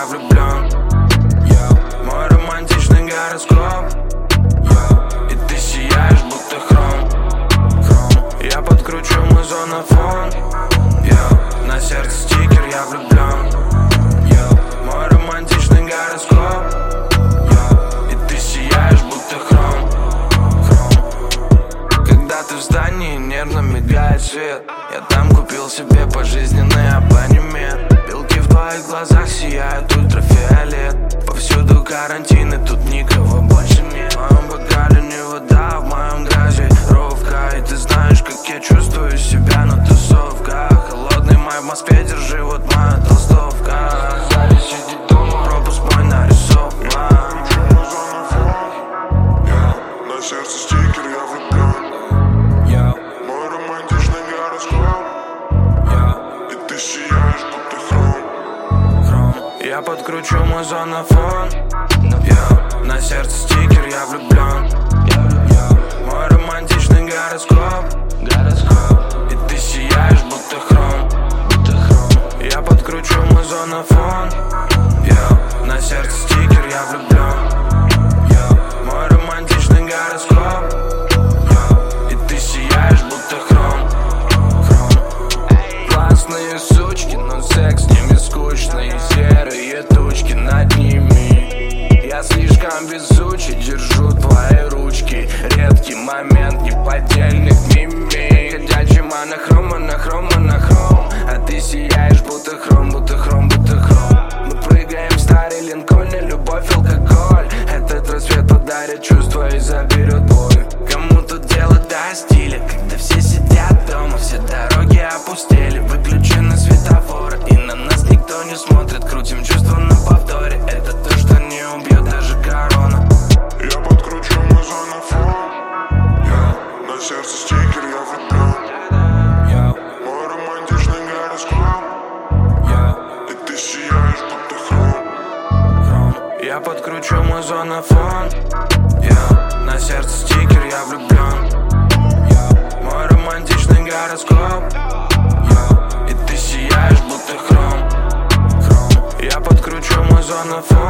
я влюблен Мой романтичный гороскоп. Yo, И ты сияешь, будто хром. Я подкручу мой зонофон. Yo, На сердце стикер, я влюблен Мой романтичный гороскоп. Yo, И ты сияешь, будто хром, хром. Когда ты в здании, нервно мигает свет. Я там купил себе пожизненный абонемент твоих глазах сияют ультрафиолет. Повсюду карантин и тут никого больше нет. В моем бокале не вода, в моем газировка И ты знаешь, как я чувствую себя на тусовках. Холодный май в Москве, держи вот моя толстовка. Сидит дома, пропуск мой нарисован. На сердце Я подкручу мой зонофон. Я На сердце стикер, я влюблен Мой романтичный гороскоп. И ты сияешь, будто хром. Я подкручу мой зонофон. Я На сердце стикер, я влюблен сам везучий Держу твои ручки. Редкий момент неподдельных мимик. Ходячим анахром, анахром, анахром А ты сияешь будто хром, будто хром, будто хром. Мы прыгаем в старый линкольн любовь, алкоголь. Этот рассвет подарит чувства и заберет Я подкручу мой зонофон yeah. На сердце стикер, я влюблен. Мой романтичный гороскоп yeah. И ты сияешь, будто хром, хром. Я подкручу мой зонофон